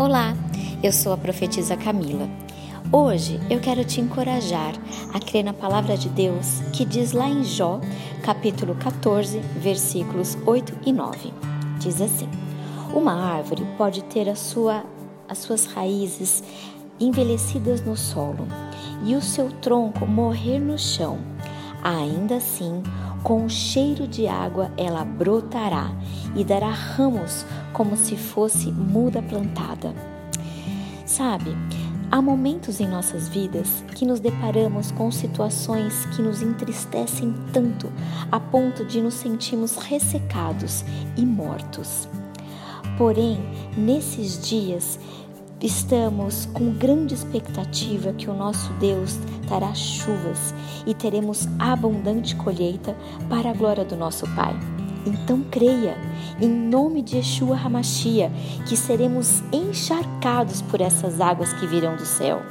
Olá, eu sou a profetisa Camila. Hoje eu quero te encorajar a crer na palavra de Deus que diz lá em Jó, capítulo 14, versículos 8 e 9. Diz assim: Uma árvore pode ter a sua, as suas raízes envelhecidas no solo e o seu tronco morrer no chão. Ainda assim, com o cheiro de água ela brotará e dará ramos como se fosse muda plantada. Sabe, há momentos em nossas vidas que nos deparamos com situações que nos entristecem tanto a ponto de nos sentirmos ressecados e mortos. Porém, nesses dias, Estamos com grande expectativa que o nosso Deus dará chuvas e teremos abundante colheita para a glória do nosso Pai. Então creia, em nome de Yeshua Hamashia, que seremos encharcados por essas águas que virão do céu.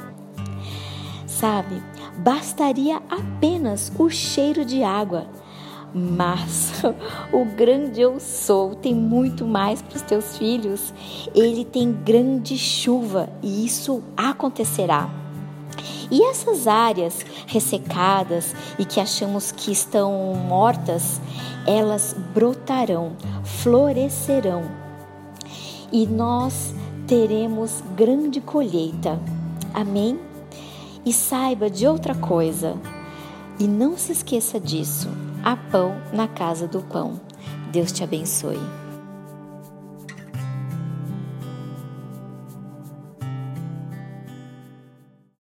Sabe, bastaria apenas o cheiro de água mas o grande eu sou tem muito mais para os teus filhos. Ele tem grande chuva e isso acontecerá. E essas áreas ressecadas e que achamos que estão mortas, elas brotarão, florescerão. E nós teremos grande colheita. Amém? E saiba de outra coisa. E não se esqueça disso há pão na casa do pão. Deus te abençoe.